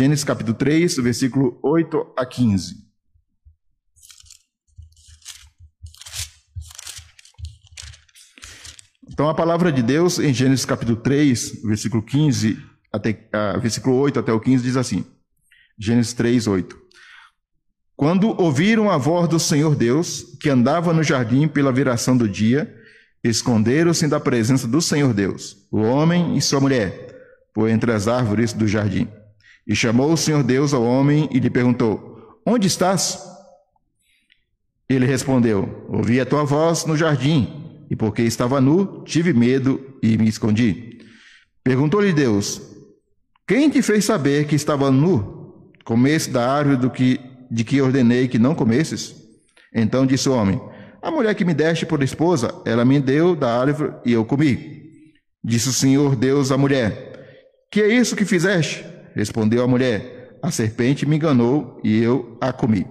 Gênesis capítulo 3, versículo 8 a 15. Então a palavra de Deus em Gênesis capítulo 3, versículo 15 até uh, versículo 8 até o 15 diz assim: Gênesis 3, 8. Quando ouviram a voz do Senhor Deus, que andava no jardim pela viração do dia, esconderam-se da presença do Senhor Deus, o homem e sua mulher, por entre as árvores do jardim. E chamou o Senhor Deus ao homem e lhe perguntou: Onde estás? Ele respondeu: Ouvi a tua voz no jardim, e porque estava nu, tive medo e me escondi. Perguntou-lhe Deus: Quem te fez saber que estava nu? Comesse da árvore do que de que ordenei que não comesses? Então disse o homem: A mulher que me deste por esposa, ela me deu da árvore e eu comi. Disse o Senhor Deus à mulher: Que é isso que fizeste? Respondeu a mulher: A serpente me enganou e eu a comi.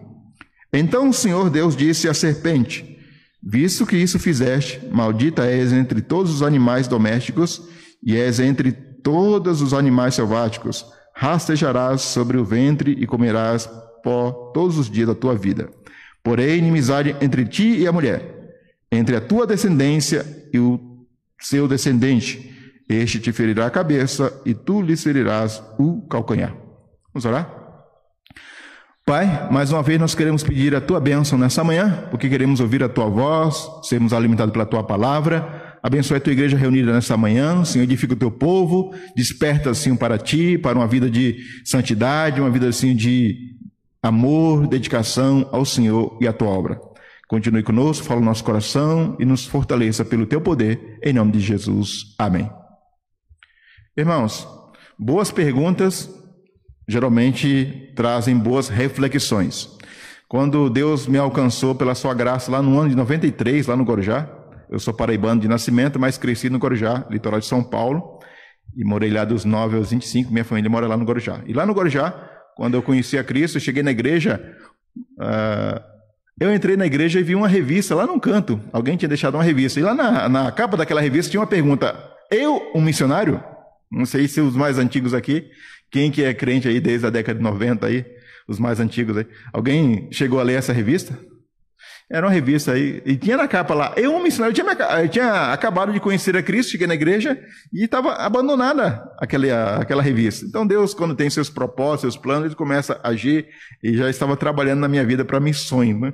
Então o Senhor Deus disse à serpente: Visto que isso fizeste, maldita és entre todos os animais domésticos e és entre todos os animais selváticos. Rastejarás sobre o ventre e comerás pó todos os dias da tua vida. Porém, inimizade entre ti e a mulher, entre a tua descendência e o seu descendente. Este te ferirá a cabeça e tu lhe ferirás o calcanhar. Vamos orar? Pai, mais uma vez nós queremos pedir a tua bênção nessa manhã, porque queremos ouvir a tua voz, sermos alimentados pela tua palavra. Abençoe a tua igreja reunida nessa manhã, Senhor, edifica o teu povo, desperta assim para ti, para uma vida de santidade, uma vida assim de amor, dedicação ao Senhor e à tua obra. Continue conosco, fala o nosso coração e nos fortaleça pelo teu poder, em nome de Jesus. Amém. Irmãos, boas perguntas geralmente trazem boas reflexões. Quando Deus me alcançou pela sua graça lá no ano de 93, lá no Gorjá, eu sou paraibano de nascimento, mas cresci no Gorjá, litoral de São Paulo, e morei lá dos 9 aos 25, minha família mora lá no Gorjá. E lá no Gorjá, quando eu conheci a Cristo, cheguei na igreja, uh, eu entrei na igreja e vi uma revista lá num canto. Alguém tinha deixado uma revista. E lá na, na capa daquela revista tinha uma pergunta: Eu, um missionário? Não sei se os mais antigos aqui, quem que é crente aí desde a década de 90 aí, os mais antigos aí. Alguém chegou a ler essa revista? Era uma revista aí, e tinha na capa lá, eu, missionário, eu tinha, eu tinha acabado de conhecer a Cristo, cheguei na igreja, e estava abandonada aquela, aquela revista. Então Deus, quando tem seus propósitos, seus planos, ele começa a agir, e já estava trabalhando na minha vida para missões, né?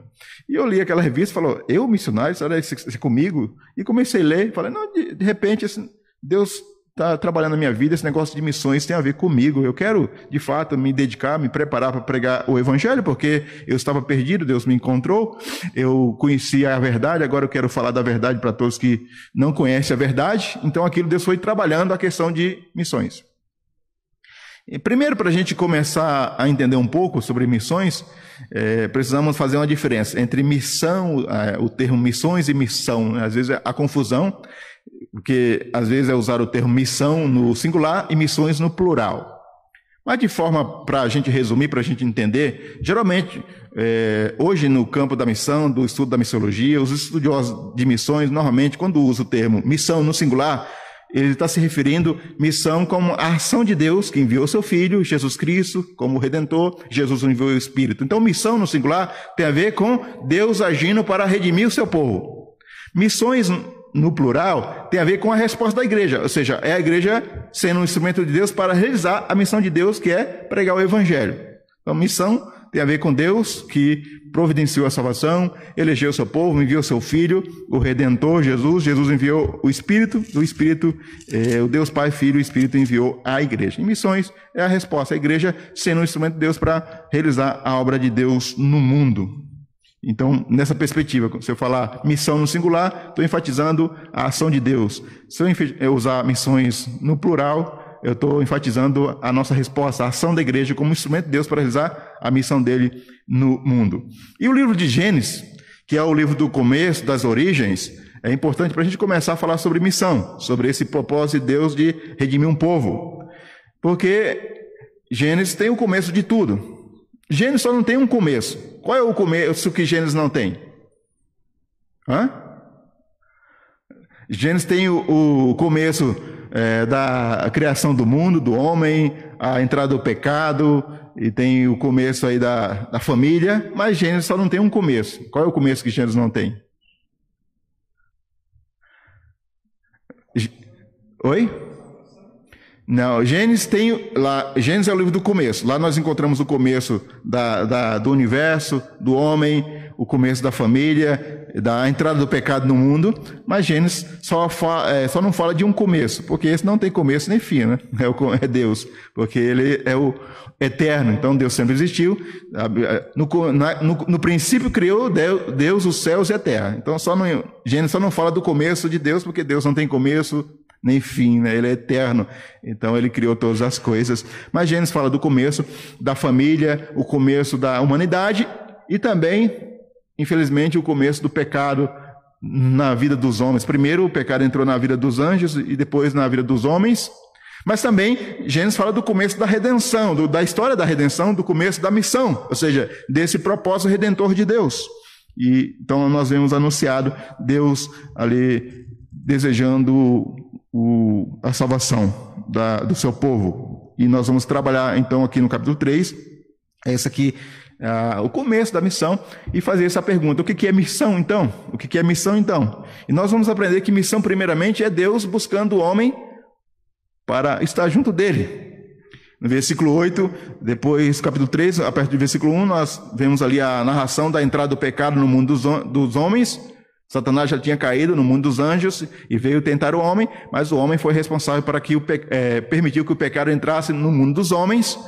E eu li aquela revista, falou, eu, missionário, será isso comigo? E comecei a ler, falei, não, de, de repente, assim, Deus está trabalhando na minha vida, esse negócio de missões tem a ver comigo. Eu quero, de fato, me dedicar, me preparar para pregar o Evangelho, porque eu estava perdido, Deus me encontrou, eu conhecia a verdade, agora eu quero falar da verdade para todos que não conhecem a verdade. Então, aquilo Deus foi trabalhando a questão de missões. E primeiro, para a gente começar a entender um pouco sobre missões, é, precisamos fazer uma diferença entre missão, é, o termo missões e missão. Né? Às vezes a confusão porque às vezes é usar o termo missão no singular e missões no plural. Mas de forma para a gente resumir, para a gente entender, geralmente, é, hoje no campo da missão, do estudo da missiologia, os estudiosos de missões, normalmente, quando usa o termo missão no singular, ele está se referindo missão como a ação de Deus que enviou seu Filho, Jesus Cristo, como Redentor, Jesus enviou o Espírito. Então, missão no singular tem a ver com Deus agindo para redimir o seu povo. Missões no plural, tem a ver com a resposta da igreja, ou seja, é a igreja sendo um instrumento de Deus para realizar a missão de Deus, que é pregar o evangelho. Então, missão tem a ver com Deus que providenciou a salvação, elegeu o seu povo, enviou seu filho, o redentor Jesus, Jesus enviou o Espírito, o Espírito, eh, o Deus Pai, Filho e Espírito enviou a igreja. Em missões é a resposta, a igreja sendo um instrumento de Deus para realizar a obra de Deus no mundo. Então, nessa perspectiva, se eu falar missão no singular, estou enfatizando a ação de Deus. Se eu usar missões no plural, eu estou enfatizando a nossa resposta, a ação da igreja como instrumento de Deus para realizar a missão dele no mundo. E o livro de Gênesis, que é o livro do começo, das origens, é importante para a gente começar a falar sobre missão, sobre esse propósito de Deus de redimir um povo. Porque Gênesis tem o começo de tudo. Gênesis só não tem um começo. Qual é o começo que Gênesis não tem? Hã? Gênesis tem o, o começo é, da criação do mundo, do homem, a entrada do pecado, e tem o começo aí da, da família, mas Gênesis só não tem um começo. Qual é o começo que Gênesis não tem? Oi? Não, Gênesis tem lá. Gênesis é o livro do começo. Lá nós encontramos o começo da, da, do universo, do homem, o começo da família, da entrada do pecado no mundo. Mas Gênesis só, é, só não fala de um começo, porque esse não tem começo nem fim, né? É, o, é Deus, porque ele é o eterno. Então Deus sempre existiu. No, no, no princípio criou Deus, Deus, os céus e a terra. Então só não, Gênesis só não fala do começo de Deus, porque Deus não tem começo, nem fim, né? Ele é eterno. Então ele criou todas as coisas. Mas Gênesis fala do começo da família, o começo da humanidade e também, infelizmente, o começo do pecado na vida dos homens. Primeiro o pecado entrou na vida dos anjos e depois na vida dos homens. Mas também Gênesis fala do começo da redenção, do, da história da redenção, do começo da missão, ou seja, desse propósito redentor de Deus. E então nós vemos anunciado Deus ali desejando o, a salvação da, do seu povo. E nós vamos trabalhar então aqui no capítulo 3, esse aqui o começo da missão, e fazer essa pergunta: o que, que é missão então? O que, que é missão então? E nós vamos aprender que missão, primeiramente, é Deus buscando o homem para estar junto dele. No versículo 8, depois, capítulo 3, a partir do versículo 1, nós vemos ali a narração da entrada do pecado no mundo dos, dos homens Satanás já tinha caído no mundo dos anjos e veio tentar o homem, mas o homem foi responsável para que o é, permitiu que o pecado entrasse no mundo dos homens.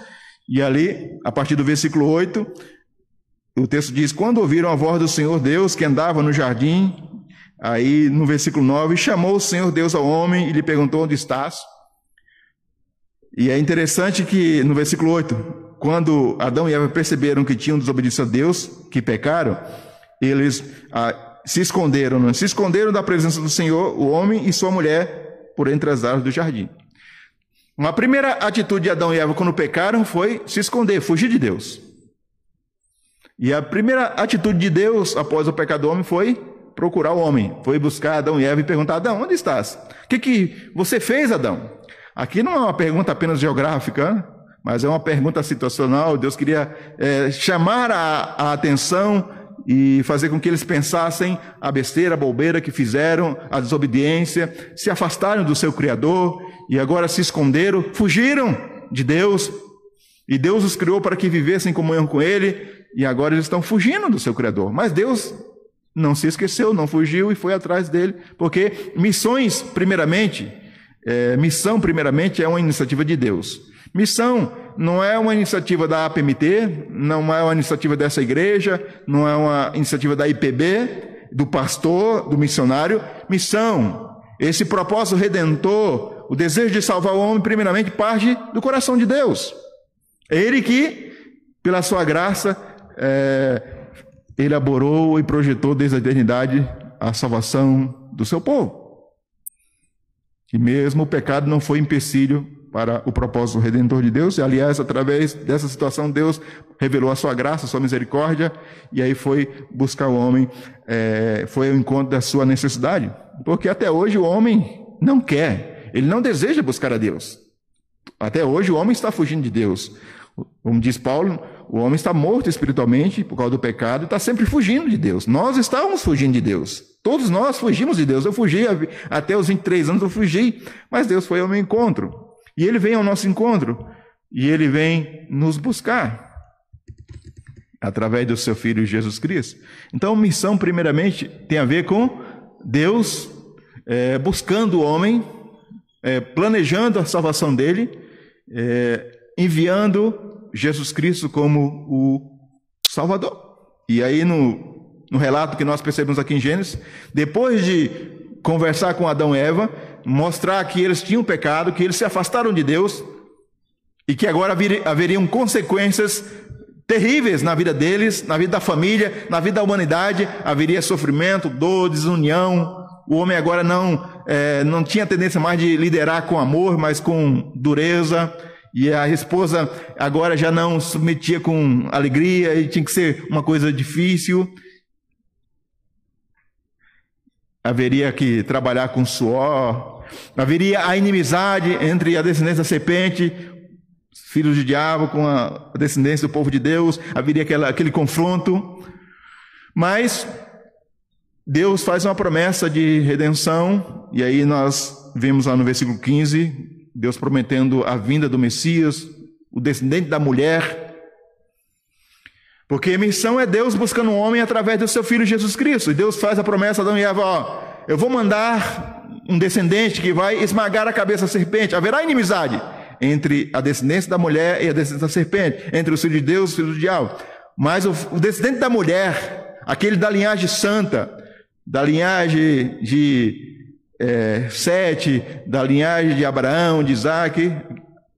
E ali, a partir do versículo 8, o texto diz: Quando ouviram a voz do Senhor Deus que andava no jardim, aí no versículo 9, chamou o Senhor Deus ao homem e lhe perguntou: Onde estás? E é interessante que no versículo 8, quando Adão e Eva perceberam que tinham desobedecido a Deus, que pecaram, eles. Ah, se esconderam, não? se esconderam da presença do Senhor, o homem e sua mulher, por entre as árvores do jardim. Uma primeira atitude de Adão e Eva quando pecaram foi se esconder, fugir de Deus. E a primeira atitude de Deus após o pecado do homem foi procurar o homem, foi buscar Adão e Eva e perguntar: Adão, onde estás? O que, que você fez, Adão? Aqui não é uma pergunta apenas geográfica, mas é uma pergunta situacional. Deus queria é, chamar a, a atenção e fazer com que eles pensassem a besteira, a bobeira que fizeram, a desobediência, se afastaram do seu Criador e agora se esconderam, fugiram de Deus. E Deus os criou para que vivessem em comunhão com Ele e agora eles estão fugindo do seu Criador. Mas Deus não se esqueceu, não fugiu e foi atrás dele, porque missões, primeiramente, é, missão, primeiramente, é uma iniciativa de Deus. Missão não é uma iniciativa da APMT, não é uma iniciativa dessa igreja, não é uma iniciativa da IPB, do pastor, do missionário. Missão, esse propósito redentor, o desejo de salvar o homem, primeiramente, parte do coração de Deus. É Ele que, pela sua graça, é, elaborou e projetou desde a eternidade a salvação do seu povo. E mesmo o pecado não foi empecilho para o propósito redentor de Deus. E, aliás, através dessa situação, Deus revelou a sua graça, a sua misericórdia, e aí foi buscar o homem, é, foi ao encontro da sua necessidade. Porque até hoje o homem não quer, ele não deseja buscar a Deus. Até hoje o homem está fugindo de Deus. Como diz Paulo, o homem está morto espiritualmente por causa do pecado está sempre fugindo de Deus. Nós estávamos fugindo de Deus. Todos nós fugimos de Deus. Eu fugi até os 23 anos, eu fugi, mas Deus foi ao meu encontro. E ele vem ao nosso encontro e ele vem nos buscar através do seu filho Jesus Cristo. Então, missão, primeiramente, tem a ver com Deus é, buscando o homem, é, planejando a salvação dele, é, enviando Jesus Cristo como o Salvador. E aí, no, no relato que nós percebemos aqui em Gênesis, depois de conversar com Adão e Eva, mostrar que eles tinham pecado, que eles se afastaram de Deus e que agora haveriam consequências terríveis na vida deles, na vida da família, na vida da humanidade, haveria sofrimento, dor, desunião. O homem agora não, é, não tinha tendência mais de liderar com amor, mas com dureza. E a esposa agora já não submetia com alegria e tinha que ser uma coisa difícil haveria que trabalhar com suor, Haveria a inimizade entre a descendência da serpente, filhos de diabo, com a descendência do povo de Deus. Haveria aquela, aquele confronto. Mas Deus faz uma promessa de redenção, e aí nós vemos lá no versículo 15, Deus prometendo a vinda do Messias, o descendente da mulher. Porque a missão é Deus buscando um homem através do seu filho Jesus Cristo. E Deus faz a promessa a Adão e Eva, ó, eu vou mandar um descendente que vai esmagar a cabeça da serpente. Haverá inimizade entre a descendência da mulher e a descendência da serpente, entre o filho de Deus e o filho do diabo. Mas o, o descendente da mulher, aquele da linhagem santa, da linhagem de é, Sete, da linhagem de Abraão, de Isaac,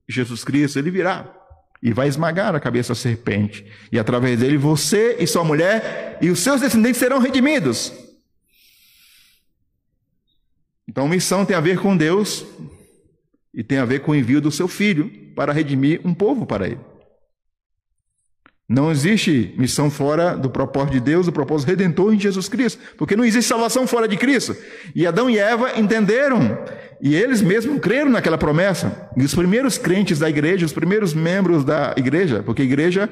Jesus Cristo, ele virá e vai esmagar a cabeça da serpente. E através dele você e sua mulher e os seus descendentes serão redimidos. Então, missão tem a ver com Deus e tem a ver com o envio do seu filho para redimir um povo para ele. Não existe missão fora do propósito de Deus, do propósito redentor em Jesus Cristo, porque não existe salvação fora de Cristo. E Adão e Eva entenderam, e eles mesmos creram naquela promessa. E os primeiros crentes da igreja, os primeiros membros da igreja, porque a igreja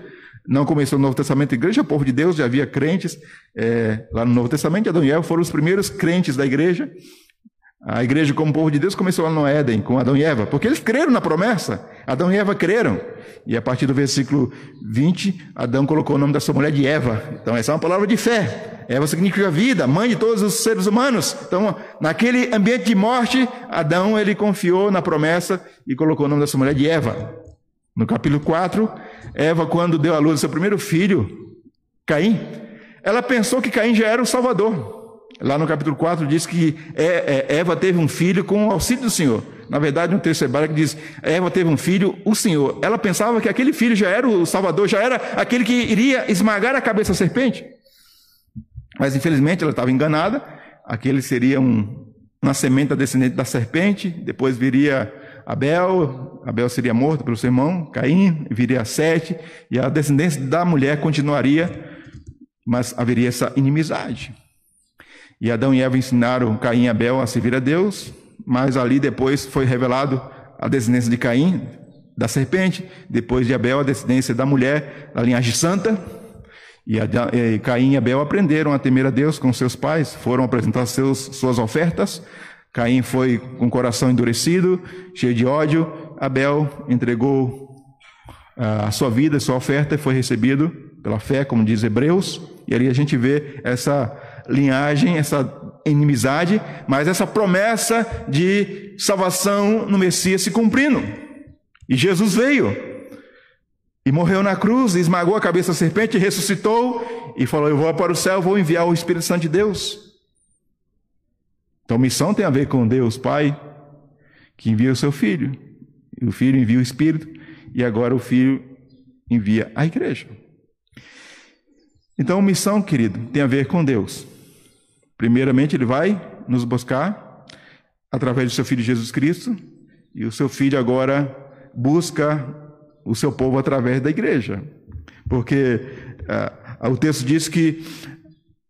não começou no Novo Testamento, a igreja o povo de Deus, já havia crentes é, lá no Novo Testamento, Adão e Eva foram os primeiros crentes da igreja. A igreja, como povo de Deus, começou lá no Éden, com Adão e Eva, porque eles creram na promessa. Adão e Eva creram. E a partir do versículo 20, Adão colocou o nome da sua mulher de Eva. Então, essa é uma palavra de fé. Eva significa vida, mãe de todos os seres humanos. Então, naquele ambiente de morte, Adão ele confiou na promessa e colocou o nome da sua mulher de Eva. No capítulo 4, Eva, quando deu à luz seu primeiro filho, Caim, ela pensou que Caim já era o Salvador. Lá no capítulo 4 diz que é, Eva teve um filho com o auxílio do Senhor. Na verdade, no texto hebraico diz, Eva teve um filho, o Senhor. Ela pensava que aquele filho já era o Salvador, já era aquele que iria esmagar a cabeça da serpente. Mas infelizmente ela estava enganada. Aquele seria um, uma semente descendente da serpente. Depois viria Abel, Abel seria morto pelo seu irmão, Caim, viria Sete, e a descendência da mulher continuaria, mas haveria essa inimizade. E Adão e Eva ensinaram Caim e Abel a servir a Deus, mas ali depois foi revelado a descendência de Caim, da serpente, depois de Abel, a descendência da mulher, da linhagem santa. E, Caim e Abel aprenderam a temer a Deus com seus pais, foram apresentar seus, suas ofertas. Caim foi com o coração endurecido, cheio de ódio. Abel entregou a sua vida, a sua oferta, e foi recebido pela fé, como diz Hebreus. E ali a gente vê essa linhagem, essa inimizade, mas essa promessa de salvação no Messias se cumprindo. E Jesus veio e morreu na cruz, esmagou a cabeça da serpente, ressuscitou e falou: Eu vou para o céu, vou enviar o Espírito Santo de Deus. Então, missão tem a ver com Deus Pai, que envia o seu filho, e o filho envia o Espírito, e agora o filho envia a igreja. Então, missão, querido, tem a ver com Deus. Primeiramente, ele vai nos buscar através do seu filho Jesus Cristo, e o seu filho agora busca o seu povo através da igreja. Porque uh, o texto diz que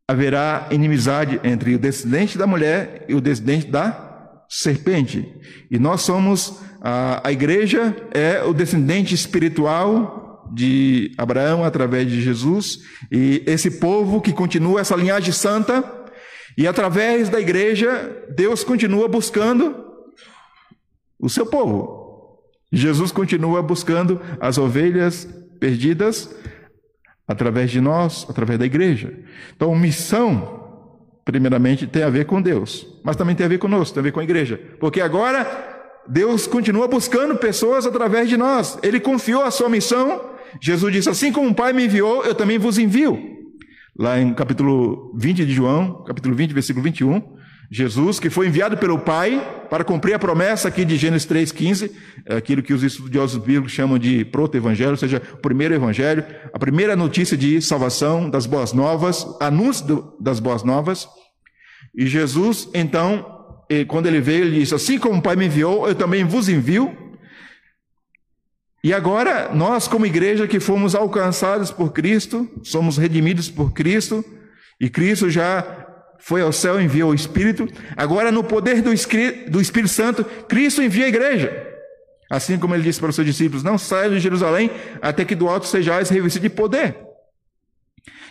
haverá inimizade entre o descendente da mulher e o descendente da serpente. E nós somos, a igreja é o descendente espiritual de Abraão através de Jesus, e esse povo que continua essa linhagem santa e através da igreja, Deus continua buscando o seu povo. Jesus continua buscando as ovelhas perdidas através de nós, através da igreja. Então, missão, primeiramente, tem a ver com Deus, mas também tem a ver conosco, tem a ver com a igreja. Porque agora Deus continua buscando pessoas através de nós. Ele confiou a sua missão. Jesus disse: Assim como o Pai me enviou, eu também vos envio. Lá em capítulo 20 de João, capítulo 20, versículo 21, Jesus, que foi enviado pelo Pai para cumprir a promessa aqui de Gênesis 3,15, é aquilo que os estudiosos bíblicos chamam de proto-evangelho, ou seja, o primeiro evangelho, a primeira notícia de salvação das boas novas, anúncio das boas novas. E Jesus, então, quando ele veio, ele disse: Assim como o Pai me enviou, eu também vos envio. E agora, nós, como igreja que fomos alcançados por Cristo, somos redimidos por Cristo, e Cristo já foi ao céu e enviou o Espírito. Agora, no poder do Espírito Santo, Cristo envia a igreja. Assim como ele disse para os seus discípulos: Não saiam de Jerusalém até que do alto sejais revestido de poder.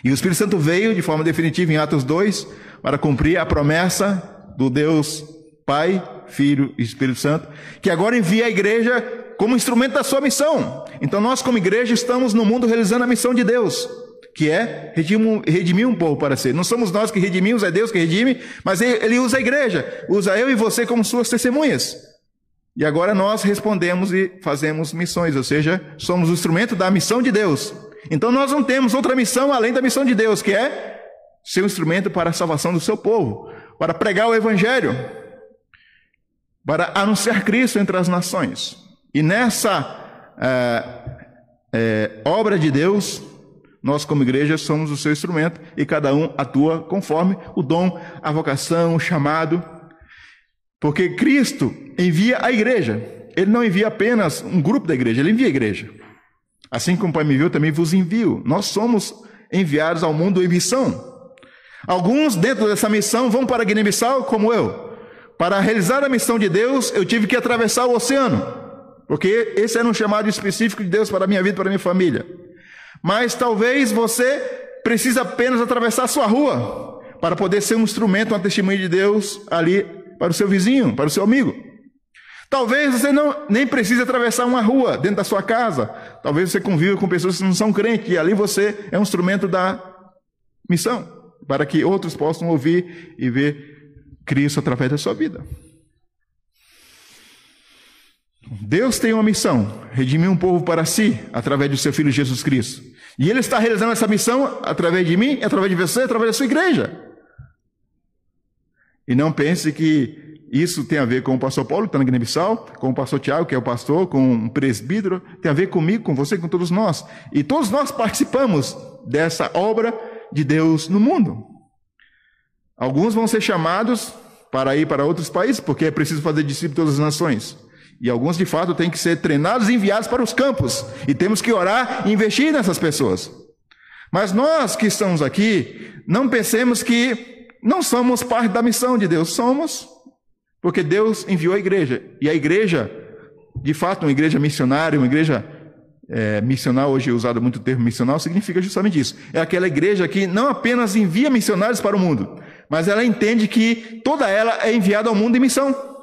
E o Espírito Santo veio de forma definitiva em Atos 2 para cumprir a promessa do Deus Pai, Filho e Espírito Santo, que agora envia a igreja como instrumento da sua missão. Então nós, como igreja, estamos no mundo realizando a missão de Deus, que é redimir, um povo para ser. Não somos nós que redimimos, é Deus que redime, mas ele usa a igreja, usa eu e você como suas testemunhas. E agora nós respondemos e fazemos missões, ou seja, somos o instrumento da missão de Deus. Então nós não temos outra missão além da missão de Deus, que é ser um instrumento para a salvação do seu povo, para pregar o evangelho, para anunciar Cristo entre as nações. E nessa é, é, obra de Deus, nós, como igreja, somos o seu instrumento e cada um atua conforme o dom, a vocação, o chamado. Porque Cristo envia a igreja. Ele não envia apenas um grupo da igreja, ele envia a igreja. Assim como o Pai me viu, também vos envio. Nós somos enviados ao mundo em missão. Alguns dentro dessa missão vão para Guiné-Bissau, como eu. Para realizar a missão de Deus, eu tive que atravessar o oceano. Porque esse era um chamado específico de Deus para a minha vida para a minha família. Mas talvez você precise apenas atravessar a sua rua para poder ser um instrumento, uma testemunha de Deus ali para o seu vizinho, para o seu amigo. Talvez você não nem precise atravessar uma rua dentro da sua casa. Talvez você conviva com pessoas que não são crentes e ali você é um instrumento da missão para que outros possam ouvir e ver Cristo através da sua vida. Deus tem uma missão, redimir um povo para si, através do seu Filho Jesus Cristo. E Ele está realizando essa missão através de mim, através de você, através da sua igreja. E não pense que isso tem a ver com o pastor Paulo, que está na Guiné-Bissau, com o pastor Tiago, que é o pastor, com um presbítero, tem a ver comigo, com você, com todos nós. E todos nós participamos dessa obra de Deus no mundo. Alguns vão ser chamados para ir para outros países, porque é preciso fazer discípulos de todas as nações. E alguns, de fato, têm que ser treinados e enviados para os campos. E temos que orar e investir nessas pessoas. Mas nós que estamos aqui, não pensemos que não somos parte da missão de Deus. Somos, porque Deus enviou a igreja. E a igreja, de fato, uma igreja missionária, uma igreja é, missional, hoje é usado muito o termo missional, significa justamente isso. É aquela igreja que não apenas envia missionários para o mundo, mas ela entende que toda ela é enviada ao mundo em missão.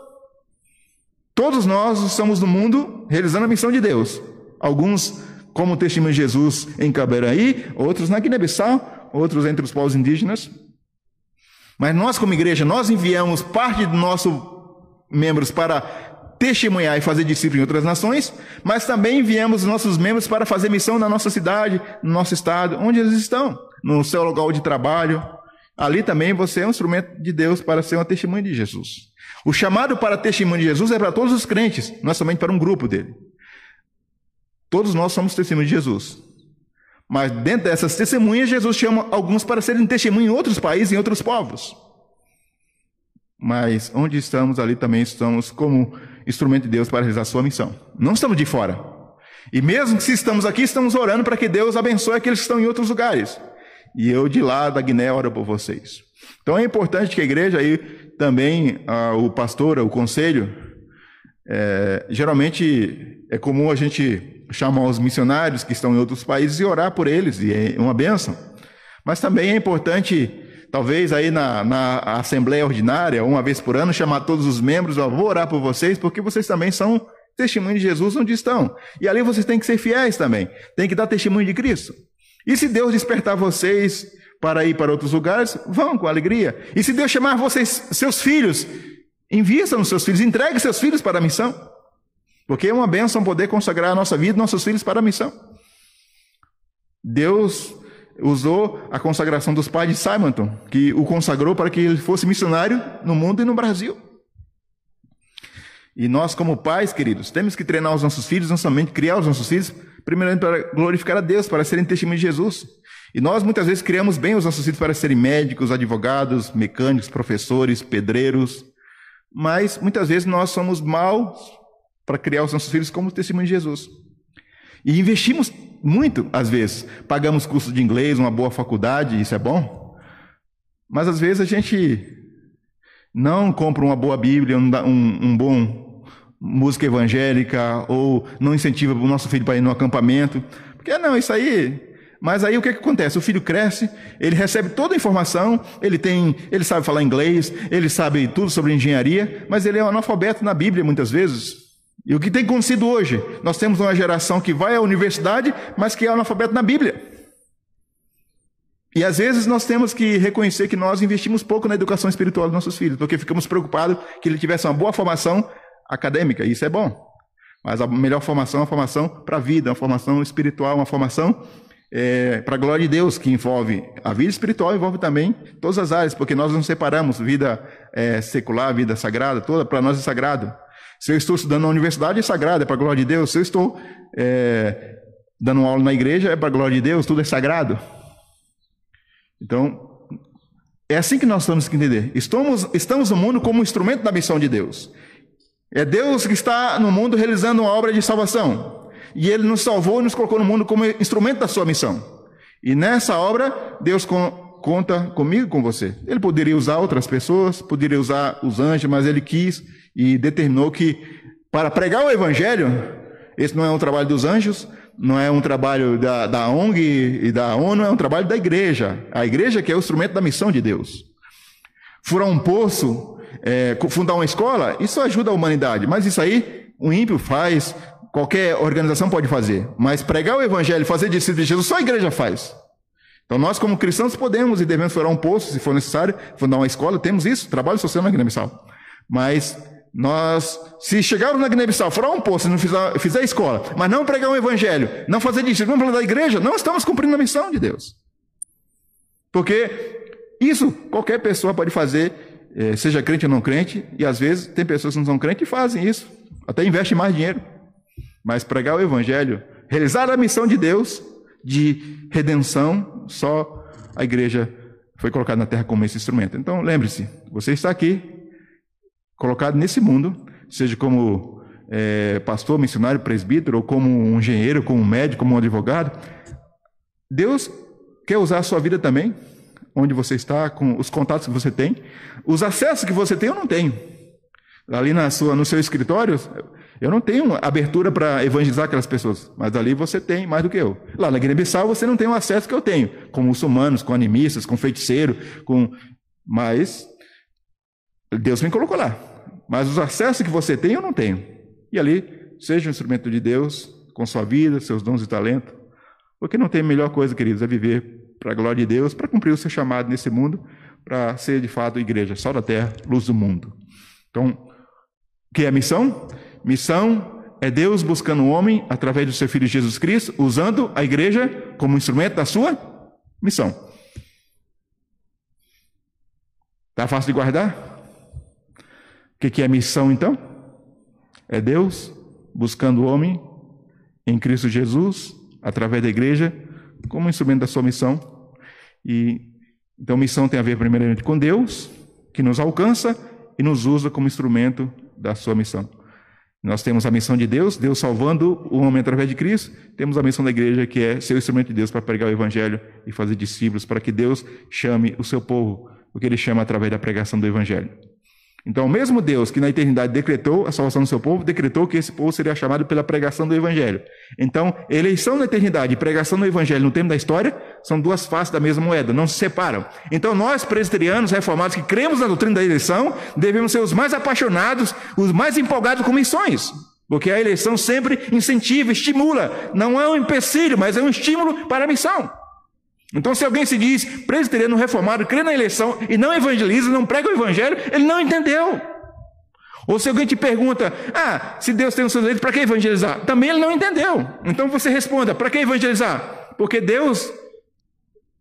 Todos nós estamos no mundo realizando a missão de Deus. Alguns, como testemunho de Jesus em Caberaí, outros na Guiné-Bissau, outros entre os povos indígenas. Mas nós, como igreja, nós enviamos parte dos nossos membros para testemunhar e fazer discípulos em outras nações, mas também enviamos os nossos membros para fazer missão na nossa cidade, no nosso estado, onde eles estão, no seu local de trabalho. Ali também você é um instrumento de Deus para ser uma testemunha de Jesus. O chamado para testemunho de Jesus é para todos os crentes, não é somente para um grupo dele. Todos nós somos testemunhos de Jesus. Mas dentro dessas testemunhas, Jesus chama alguns para serem testemunhos em outros países, em outros povos. Mas onde estamos, ali também estamos como instrumento de Deus para realizar a sua missão. Não estamos de fora. E mesmo que se estamos aqui, estamos orando para que Deus abençoe aqueles que estão em outros lugares. E eu de lá da Guiné oro por vocês. Então é importante que a igreja aí também ah, o pastor, o conselho, é, geralmente é comum a gente chamar os missionários que estão em outros países e orar por eles, e é uma benção. Mas também é importante, talvez aí na, na Assembleia Ordinária, uma vez por ano, chamar todos os membros, ó, vou orar por vocês, porque vocês também são testemunho de Jesus onde estão. E ali vocês têm que ser fiéis também, têm que dar testemunho de Cristo. E se Deus despertar vocês para ir para outros lugares, vão com alegria. E se Deus chamar vocês, seus filhos, invista nos seus filhos, entregue seus filhos para a missão. Porque é uma bênção poder consagrar a nossa vida, nossos filhos para a missão. Deus usou a consagração dos pais de Simonton, que o consagrou para que ele fosse missionário no mundo e no Brasil. E nós, como pais, queridos, temos que treinar os nossos filhos, não somente criar os nossos filhos, primeiramente para glorificar a Deus, para serem testemunhos de Jesus. E nós muitas vezes criamos bem os nossos filhos para serem médicos, advogados, mecânicos, professores, pedreiros, mas muitas vezes nós somos maus para criar os nossos filhos como testemunho de Jesus. E investimos muito, às vezes. Pagamos curso de inglês, uma boa faculdade, isso é bom. Mas às vezes a gente não compra uma boa Bíblia, um, um, bom música evangélica, ou não incentiva o nosso filho para ir no acampamento. Porque não, isso aí mas aí o que, que acontece? O filho cresce, ele recebe toda a informação, ele tem, ele sabe falar inglês, ele sabe tudo sobre engenharia, mas ele é um analfabeto na Bíblia muitas vezes. E o que tem acontecido hoje? Nós temos uma geração que vai à universidade, mas que é analfabeto na Bíblia. E às vezes nós temos que reconhecer que nós investimos pouco na educação espiritual dos nossos filhos, porque ficamos preocupados que ele tivesse uma boa formação acadêmica, isso é bom. Mas a melhor formação é uma formação para a vida, uma formação espiritual, uma formação é, para a glória de Deus, que envolve a vida espiritual, envolve também todas as áreas, porque nós não separamos vida é, secular, vida sagrada, toda para nós é sagrado. Se eu estou estudando na universidade, é sagrado, é para a glória de Deus. Se eu estou é, dando aula na igreja, é para a glória de Deus, tudo é sagrado. Então, é assim que nós temos que entender. Estamos, estamos no mundo como instrumento da missão de Deus. É Deus que está no mundo realizando uma obra de salvação e ele nos salvou e nos colocou no mundo como instrumento da sua missão. E nessa obra, Deus conta comigo e com você. Ele poderia usar outras pessoas, poderia usar os anjos, mas ele quis e determinou que para pregar o evangelho, esse não é um trabalho dos anjos, não é um trabalho da, da ONG e da ONU, é um trabalho da igreja. A igreja que é o instrumento da missão de Deus. Furar um poço, é, fundar uma escola, isso ajuda a humanidade, mas isso aí o ímpio faz, Qualquer organização pode fazer, mas pregar o evangelho, fazer discípulos de Jesus, só a igreja faz. Então nós, como cristãos, podemos e devemos furar um poço, se for necessário, fundar uma escola, temos isso, trabalho social na Guiné-Bissau. Mas nós, se chegarmos na Guiné-Bissau, furar um poço, não fizer, fizer escola, mas não pregar o evangelho, não fazer discípulos, não plantar igreja, não estamos cumprindo a missão de Deus. Porque isso qualquer pessoa pode fazer, eh, seja crente ou não crente, e às vezes tem pessoas que não são crentes e fazem isso, até investem mais dinheiro. Mas pregar o Evangelho, realizar a missão de Deus de redenção, só a igreja foi colocada na terra como esse instrumento. Então, lembre-se, você está aqui, colocado nesse mundo, seja como é, pastor, missionário, presbítero, ou como um engenheiro, como um médico, como um advogado. Deus quer usar a sua vida também, onde você está, com os contatos que você tem, os acessos que você tem, eu não tenho. Ali na sua, no seu escritório, eu não tenho abertura para evangelizar aquelas pessoas, mas ali você tem mais do que eu. Lá na Guiné-Bissau você não tem o acesso que eu tenho, com muçulmanos, com animistas, com feiticeiro, com mas Deus me colocou lá. Mas os acessos que você tem eu não tenho. E ali seja um instrumento de Deus com sua vida, seus dons e talento. Porque não tem melhor coisa, queridos, é viver para a glória de Deus, para cumprir o seu chamado nesse mundo, para ser de fato igreja, sal da terra, luz do mundo. Então, o que é a missão? Missão é Deus buscando o homem através do seu Filho Jesus Cristo, usando a igreja como instrumento da sua missão. Está fácil de guardar? O que é missão então? É Deus buscando o homem em Cristo Jesus, através da igreja, como instrumento da sua missão. E então missão tem a ver primeiramente com Deus, que nos alcança e nos usa como instrumento da sua missão. Nós temos a missão de Deus, Deus salvando o homem através de Cristo. Temos a missão da igreja, que é ser o instrumento de Deus para pregar o evangelho e fazer discípulos, para que Deus chame o seu povo, o que ele chama através da pregação do evangelho. Então, o mesmo Deus que na eternidade decretou a salvação do seu povo, decretou que esse povo seria chamado pela pregação do Evangelho. Então, eleição na eternidade e pregação do Evangelho no tempo da história são duas faces da mesma moeda, não se separam. Então, nós, presbiterianos reformados que cremos na doutrina da eleição, devemos ser os mais apaixonados, os mais empolgados com missões. Porque a eleição sempre incentiva, estimula. Não é um empecilho, mas é um estímulo para a missão. Então, se alguém se diz presbiteriano reformado, crê na eleição e não evangeliza, não prega o evangelho, ele não entendeu. Ou se alguém te pergunta, ah, se Deus tem os seus eleitos, para que evangelizar? Também ele não entendeu. Então você responda, para que evangelizar? Porque Deus,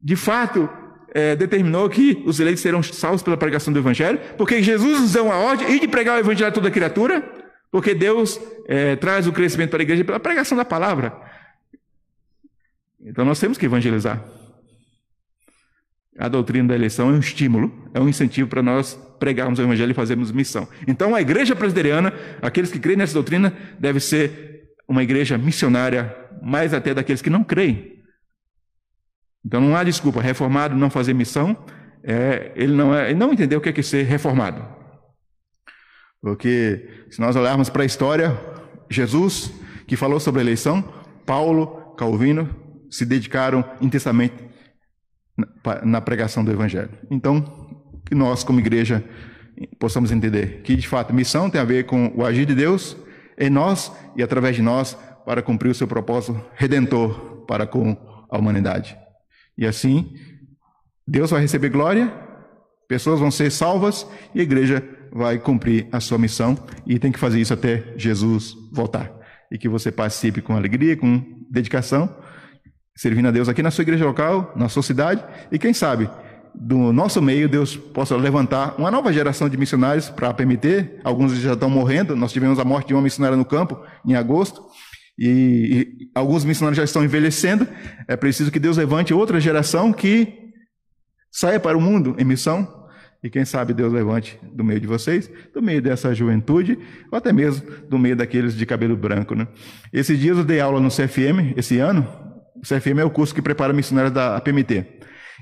de fato, é, determinou que os eleitos serão salvos pela pregação do evangelho, porque Jesus nos deu uma ordem e de pregar o evangelho a toda criatura, porque Deus é, traz o crescimento para a igreja pela pregação da palavra. Então nós temos que evangelizar. A doutrina da eleição é um estímulo, é um incentivo para nós pregarmos o evangelho e fazermos missão. Então, a igreja presbiteriana, aqueles que creem nessa doutrina, deve ser uma igreja missionária, mais até daqueles que não creem. Então, não há desculpa. Reformado não fazer missão é, ele, não é, ele não entendeu o que é, que ser reformado. Porque se nós olharmos para a história, Jesus, que falou sobre a eleição, Paulo, Calvino, se dedicaram intensamente na pregação do Evangelho. Então, que nós, como igreja, possamos entender que, de fato, missão tem a ver com o agir de Deus em nós e através de nós para cumprir o seu propósito redentor para com a humanidade. E assim, Deus vai receber glória, pessoas vão ser salvas e a igreja vai cumprir a sua missão e tem que fazer isso até Jesus voltar. E que você participe com alegria, com dedicação, servindo a Deus aqui na sua igreja local, na sua cidade e quem sabe do nosso meio Deus possa levantar uma nova geração de missionários para a PMT. Alguns já estão morrendo. Nós tivemos a morte de uma missionária no campo em agosto. E, e, alguns missionários já estão envelhecendo. É preciso que Deus levante outra geração que saia para o mundo em missão. E quem sabe Deus levante do meio de vocês, do meio dessa juventude, ou até mesmo do meio daqueles de cabelo branco. Né? Esses dias eu dei aula no CFM, esse ano. O CFM é o curso que prepara missionários da PMT.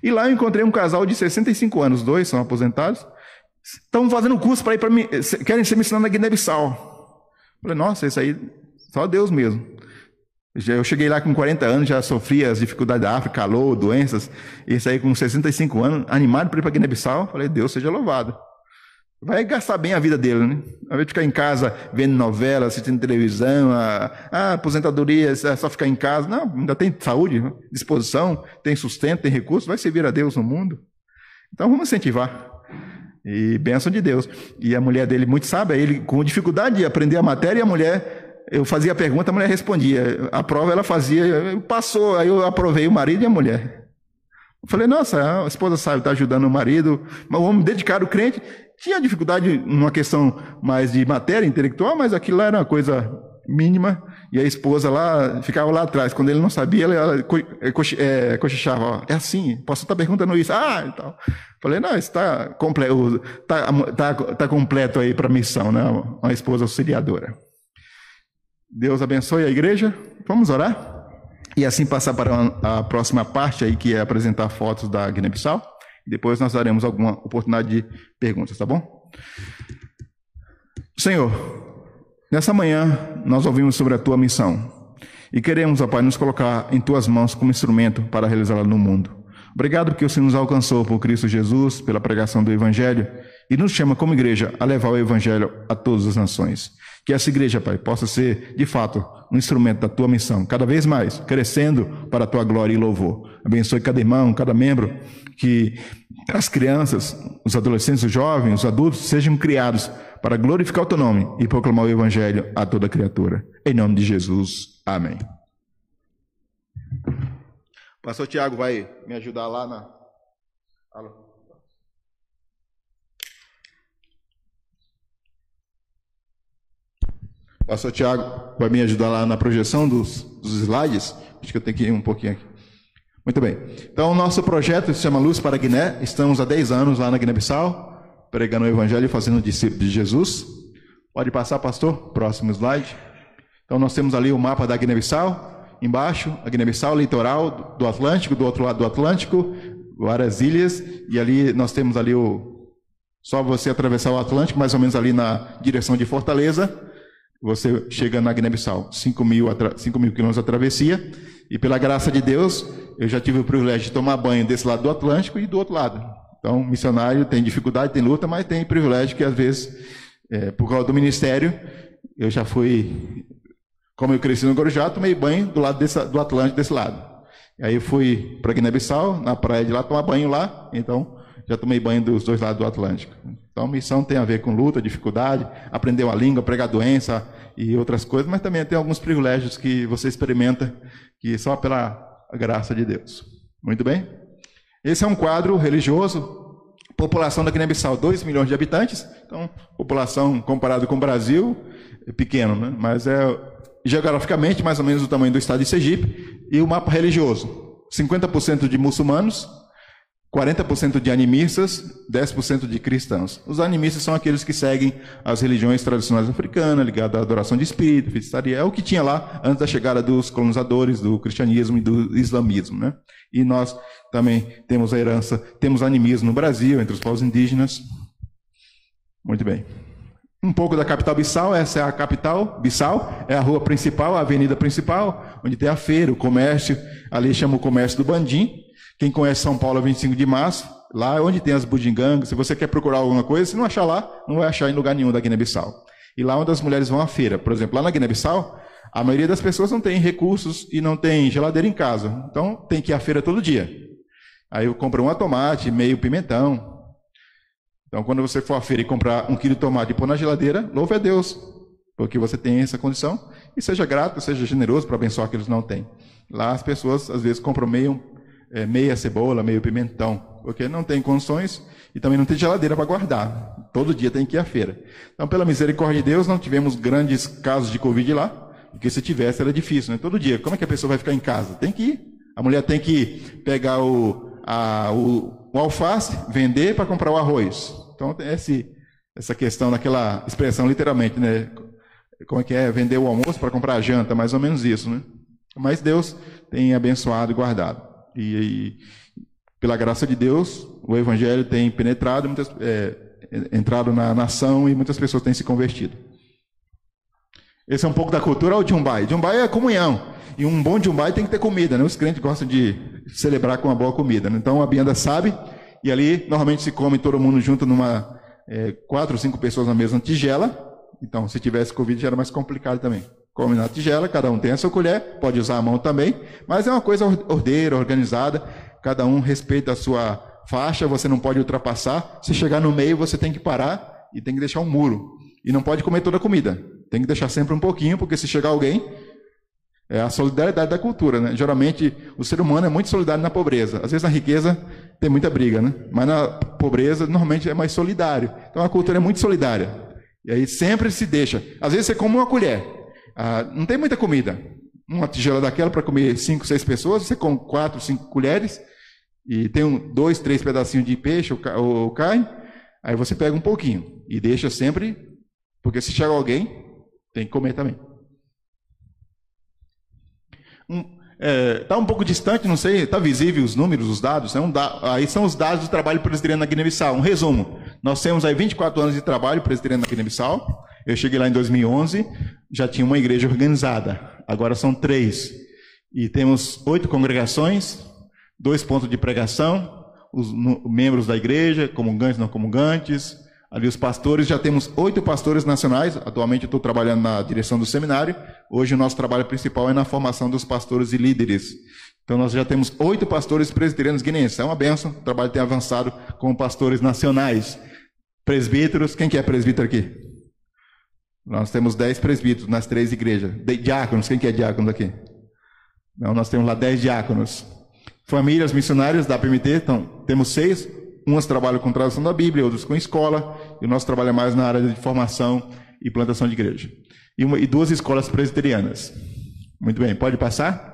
E lá eu encontrei um casal de 65 anos, dois são aposentados. Estão fazendo curso para ir para querem ser missionários na Guiné-Bissau. Falei, nossa, isso aí só Deus mesmo. Eu cheguei lá com 40 anos, já sofria as dificuldades da África, calor, doenças. E saí com 65 anos, animado para ir para Guiné-Bissau. Falei, Deus seja louvado. Vai gastar bem a vida dele, né? Ao invés de ficar em casa vendo novela, assistindo televisão, a, a aposentadoria é só ficar em casa. Não, ainda tem saúde, disposição, tem sustento, tem recursos, vai servir a Deus no mundo. Então vamos incentivar. E bênção de Deus. E a mulher dele, muito sábia, ele com dificuldade de aprender a matéria, e a mulher eu fazia a pergunta, a mulher respondia. A prova ela fazia, passou, aí eu aprovei o marido e a mulher. Eu falei, nossa, a esposa sabe, está ajudando o marido, mas o homem dedicado, crente, tinha dificuldade numa questão mais de matéria intelectual, mas aquilo lá era uma coisa mínima, e a esposa lá ficava lá atrás. Quando ele não sabia, ela, ela é, cochichava, ó, é assim, posso estar perguntando isso? Ah, e tal. Falei, não, está completo, tá, tá, tá completo aí para a missão, né? Uma esposa auxiliadora. Deus abençoe a igreja. Vamos orar? E assim passar para a próxima parte aí, que é apresentar fotos da Guiné-Bissau. Depois nós daremos alguma oportunidade de perguntas, tá bom? Senhor, nessa manhã nós ouvimos sobre a tua missão e queremos, ó Pai, nos colocar em tuas mãos como instrumento para realizá-la no mundo. Obrigado porque o Senhor nos alcançou por Cristo Jesus, pela pregação do Evangelho e nos chama como igreja a levar o Evangelho a todas as nações. Que essa igreja, Pai, possa ser, de fato, um instrumento da tua missão, cada vez mais, crescendo para a tua glória e louvor. Abençoe cada irmão, cada membro, que as crianças, os adolescentes, os jovens, os adultos sejam criados para glorificar o teu nome e proclamar o evangelho a toda criatura. Em nome de Jesus. Amém. Pastor Tiago vai me ajudar lá na. Pastor Tiago vai me ajudar lá na projeção dos, dos slides. Acho que eu tenho que ir um pouquinho aqui. Muito bem. Então, nosso projeto se chama Luz para Guiné. Estamos há 10 anos lá na Guiné-Bissau, pregando o Evangelho e fazendo discípulos de Jesus. Pode passar, pastor? Próximo slide. Então, nós temos ali o mapa da Guiné-Bissau. Embaixo, a Guiné-Bissau, litoral do Atlântico, do outro lado do Atlântico, várias ilhas. E ali nós temos ali o. Só você atravessar o Atlântico, mais ou menos ali na direção de Fortaleza você chega na Guiné-Bissau, 5 mil, 5 mil quilômetros a travessia, e pela graça de Deus, eu já tive o privilégio de tomar banho desse lado do Atlântico e do outro lado. Então, missionário tem dificuldade, tem luta, mas tem privilégio que às vezes, é, por causa do ministério, eu já fui, como eu cresci no Guarujá, tomei banho do lado desse, do Atlântico desse lado. E aí fui para Guiné-Bissau, na praia de lá, tomar banho lá, então já tomei banho dos dois lados do Atlântico. Então, missão tem a ver com luta, dificuldade, aprender a língua, pregar doença e outras coisas, mas também tem alguns privilégios que você experimenta que só pela graça de Deus. Muito bem? Esse é um quadro religioso. População da Guiné-Bissau, 2 milhões de habitantes. Então, população comparado com o Brasil, é pequeno, né? mas é geograficamente mais ou menos o tamanho do estado de Sergipe. E o mapa religioso: 50% de muçulmanos, 40% de animistas, 10% de cristãos. Os animistas são aqueles que seguem as religiões tradicionais africanas, ligadas à adoração de espírito, é o que tinha lá antes da chegada dos colonizadores do cristianismo e do islamismo. Né? E nós também temos a herança, temos animismo no Brasil, entre os povos indígenas. Muito bem. Um pouco da capital Bissau, essa é a capital, Bissau, é a rua principal, a avenida principal, onde tem a feira, o comércio, ali chama o comércio do Bandim, quem conhece São Paulo, 25 de março, lá é onde tem as bugigangas, se você quer procurar alguma coisa, se não achar lá, não vai achar em lugar nenhum da Guiné-Bissau. E lá onde as mulheres vão à feira, por exemplo, lá na Guiné-Bissau, a maioria das pessoas não tem recursos e não tem geladeira em casa. Então tem que ir à feira todo dia. Aí eu compro um tomate, meio pimentão. Então quando você for à feira e comprar um quilo de tomate e pôr na geladeira, louve a Deus, porque você tem essa condição. E seja grato, seja generoso para abençoar aqueles que não têm. Lá as pessoas às vezes compram meio é, meia cebola, meio pimentão, porque não tem condições e também não tem geladeira para guardar. Todo dia tem que ir à feira. Então, pela misericórdia de Deus, não tivemos grandes casos de Covid lá, porque se tivesse era difícil, né? Todo dia. Como é que a pessoa vai ficar em casa? Tem que ir. A mulher tem que pegar o, a, o, o alface, vender para comprar o arroz. Então, esse, essa questão daquela expressão literalmente, né? Como é que é? Vender o almoço para comprar a janta, mais ou menos isso, né? Mas Deus tem abençoado e guardado. E, e, pela graça de Deus, o Evangelho tem penetrado, muitas, é, entrado na nação e muitas pessoas têm se convertido. Esse é um pouco da cultura ao Jumbai. Jumbai é comunhão. E um bom Jumbai tem que ter comida, né? Os crentes gostam de celebrar com uma boa comida. Né? Então a Bianda sabe, e ali normalmente se come todo mundo junto numa é, quatro ou cinco pessoas na mesma tigela. Então, se tivesse Covid já era mais complicado também come na tigela, cada um tem a sua colher, pode usar a mão também, mas é uma coisa ordeira, organizada, cada um respeita a sua faixa, você não pode ultrapassar. Se chegar no meio, você tem que parar e tem que deixar um muro. E não pode comer toda a comida. Tem que deixar sempre um pouquinho, porque se chegar alguém, é a solidariedade da cultura, né? Geralmente o ser humano é muito solidário na pobreza. Às vezes na riqueza tem muita briga, né? Mas na pobreza normalmente é mais solidário. Então a cultura é muito solidária. E aí sempre se deixa. Às vezes você come uma colher, ah, não tem muita comida. Uma tigela daquela para comer cinco, seis pessoas, você come quatro, cinco colheres, e tem um, dois, três pedacinhos de peixe ou, carne, aí você pega um pouquinho e deixa sempre, porque se chegar alguém, tem que comer também. Um, é, tá um pouco distante, não sei, está visível os números, os dados, né? um da, aí são os dados do trabalho presbiteriano na Guiné-Bissau. Um resumo, nós temos aí 24 anos de trabalho presbiteriano na Guiné-Bissau, eu cheguei lá em 2011, já tinha uma igreja organizada. Agora são três. E temos oito congregações, dois pontos de pregação, os membros da igreja, comungantes, não comungantes, ali os pastores. Já temos oito pastores nacionais. Atualmente eu estou trabalhando na direção do seminário. Hoje o nosso trabalho principal é na formação dos pastores e líderes. Então nós já temos oito pastores presbiterianos guineenses. É uma benção. O trabalho tem avançado com pastores nacionais. Presbíteros, quem que é presbítero aqui? Nós temos dez presbíteros nas três igrejas. Diáconos, quem que é diácono aqui? Não, nós temos lá dez diáconos. Famílias missionárias da PMT, então, temos seis. Umas trabalham com tradução da Bíblia, outras com escola. E o nosso trabalho é mais na área de formação e plantação de igreja. E, uma, e duas escolas presbiterianas. Muito bem, pode passar?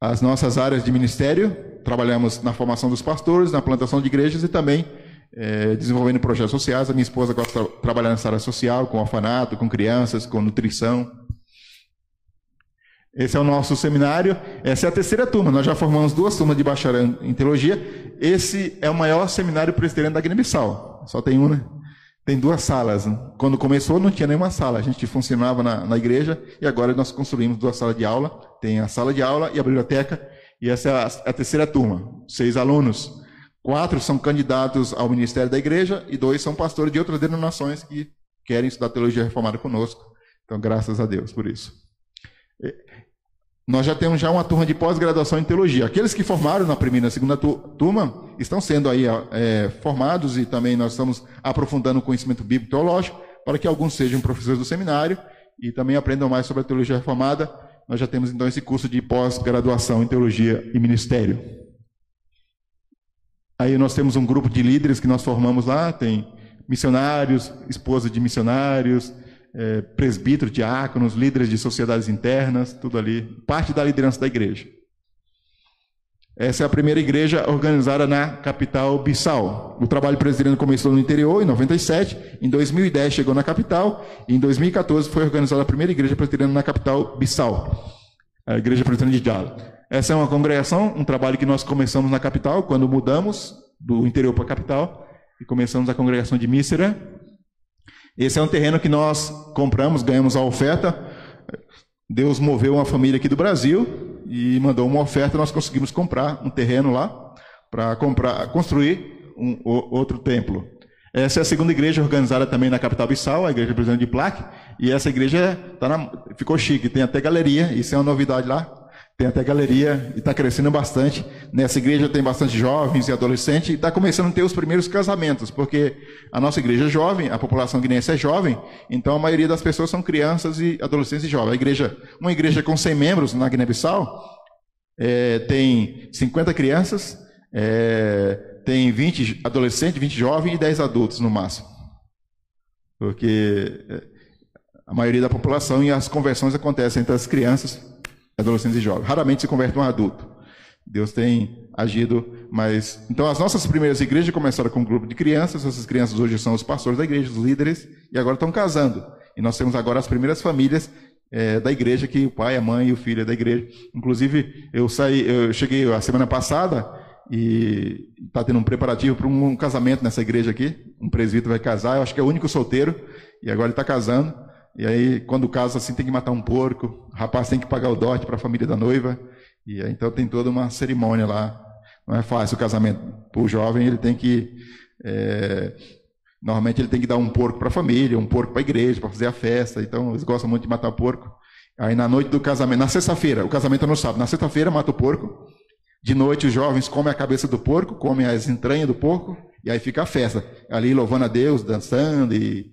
As nossas áreas de ministério, trabalhamos na formação dos pastores, na plantação de igrejas e também é, desenvolvendo projetos sociais. A minha esposa gosta de trabalhar nessa área social, com orfanato, com crianças, com nutrição. Esse é o nosso seminário. Essa é a terceira turma. Nós já formamos duas turmas de bacharel em teologia. Esse é o maior seminário presbiteriano da Guiné-Bissau. Só tem um, né? Tem duas salas. Quando começou, não tinha nenhuma sala. A gente funcionava na, na igreja e agora nós construímos duas salas de aula. Tem a sala de aula e a biblioteca. E essa é a, a terceira turma. Seis alunos. Quatro são candidatos ao ministério da igreja e dois são pastores de outras denominações que querem estudar teologia reformada conosco. Então, graças a Deus por isso. Nós já temos já uma turma de pós-graduação em teologia. Aqueles que formaram na primeira e na segunda turma estão sendo aí é, formados e também nós estamos aprofundando o conhecimento bíblico teológico para que alguns sejam professores do seminário e também aprendam mais sobre a teologia reformada. Nós já temos então esse curso de pós-graduação em teologia e ministério. Aí nós temos um grupo de líderes que nós formamos lá, tem missionários, esposa de missionários, é, presbíteros, diáconos, líderes de sociedades internas, tudo ali, parte da liderança da igreja. Essa é a primeira igreja organizada na capital Bissau. O trabalho presbiteriano começou no interior, em 97. Em 2010 chegou na capital. E em 2014 foi organizada a primeira igreja presbiteriana na capital Bissau. A igreja presbiteriana de Jalo. Essa é uma congregação, um trabalho que nós começamos na capital, quando mudamos do interior para a capital. E começamos a congregação de Mísera. Esse é um terreno que nós compramos, ganhamos a oferta. Deus moveu uma família aqui do Brasil e mandou uma oferta, nós conseguimos comprar um terreno lá para comprar, construir um, outro templo. Essa é a segunda igreja organizada também na capital Bissau, a igreja presidente de Plaque, e essa igreja tá na, ficou chique, tem até galeria, isso é uma novidade lá. Tem até galeria e está crescendo bastante. Nessa igreja tem bastante jovens e adolescentes e está começando a ter os primeiros casamentos, porque a nossa igreja é jovem, a população guineense é jovem, então a maioria das pessoas são crianças e adolescentes e jovens. A igreja, uma igreja com 100 membros na Guiné-Bissau é, tem 50 crianças, é, tem 20 adolescentes, 20 jovens e 10 adultos no máximo. Porque é, a maioria da população e as conversões acontecem entre as crianças adolescentes e jovens. Raramente se converte um adulto. Deus tem agido, mas então as nossas primeiras igrejas começaram com um grupo de crianças. Essas crianças hoje são os pastores da igreja, os líderes, e agora estão casando. E nós temos agora as primeiras famílias é, da igreja que o pai, a mãe e o filho é da igreja. Inclusive eu saí, eu cheguei a semana passada e está tendo um preparativo para um, casamento nessa igreja aqui. Um presbítero vai casar, eu acho que é o único solteiro e agora ele está casando. E aí, quando casa assim, tem que matar um porco, o rapaz tem que pagar o dote para a família da noiva. E aí, então tem toda uma cerimônia lá. Não é fácil o casamento. O jovem, ele tem que. É, normalmente ele tem que dar um porco para a família, um porco para a igreja, para fazer a festa. Então, eles gostam muito de matar porco. Aí na noite do casamento, na sexta-feira, o casamento é no sábado. Na sexta-feira mata o porco. De noite os jovens comem a cabeça do porco, comem as entranhas do porco, e aí fica a festa. Ali louvando a Deus, dançando e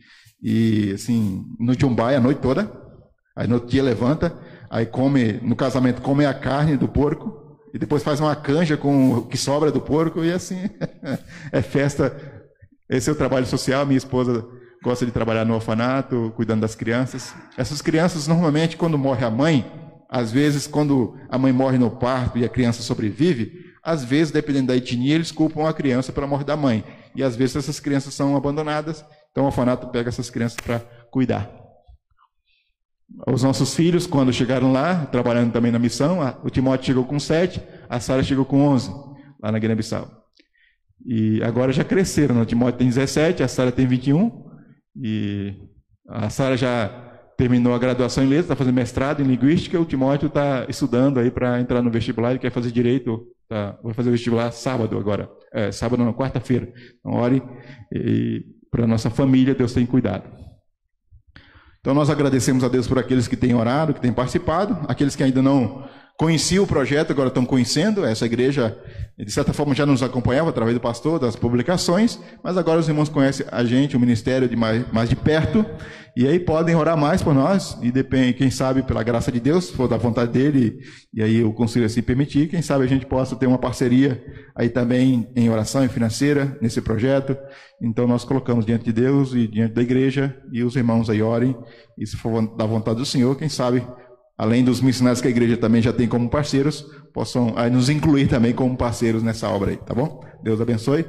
e assim, no Jumbai a noite toda. Aí no outro dia levanta, aí come, no casamento come a carne do porco, e depois faz uma canja com o que sobra do porco, e assim, é festa. Esse é o trabalho social. Minha esposa gosta de trabalhar no orfanato, cuidando das crianças. Essas crianças, normalmente, quando morre a mãe, às vezes, quando a mãe morre no parto e a criança sobrevive, às vezes, dependendo da etnia, eles culpam a criança pela morte da mãe. E às vezes essas crianças são abandonadas então o orfanato pega essas crianças para cuidar. Os nossos filhos, quando chegaram lá, trabalhando também na missão, o Timóteo chegou com sete, a Sara chegou com onze, lá na Guiné-Bissau. E agora já cresceram, né? o Timóteo tem 17, a Sara tem 21, e a Sara já terminou a graduação em letras, está fazendo mestrado em linguística, o Timóteo está estudando aí para entrar no vestibular, ele quer fazer direito, tá, vai fazer o vestibular sábado agora, é, sábado não, quarta-feira. Então ore e para a nossa família, Deus tem cuidado. Então nós agradecemos a Deus por aqueles que têm orado, que têm participado, aqueles que ainda não conheciam o projeto, agora estão conhecendo. Essa igreja, de certa forma, já nos acompanhava através do pastor, das publicações, mas agora os irmãos conhecem a gente, o ministério de mais, mais de perto, e aí podem orar mais por nós, e depende, quem sabe, pela graça de Deus, se for da vontade dele, e aí eu consigo assim permitir, quem sabe a gente possa ter uma parceria aí também em oração e financeira nesse projeto. Então nós colocamos diante de Deus e diante da igreja, e os irmãos aí orem, e se for da vontade do Senhor, quem sabe, além dos missionários que a igreja também já tem como parceiros, possam nos incluir também como parceiros nessa obra aí, tá bom? Deus abençoe.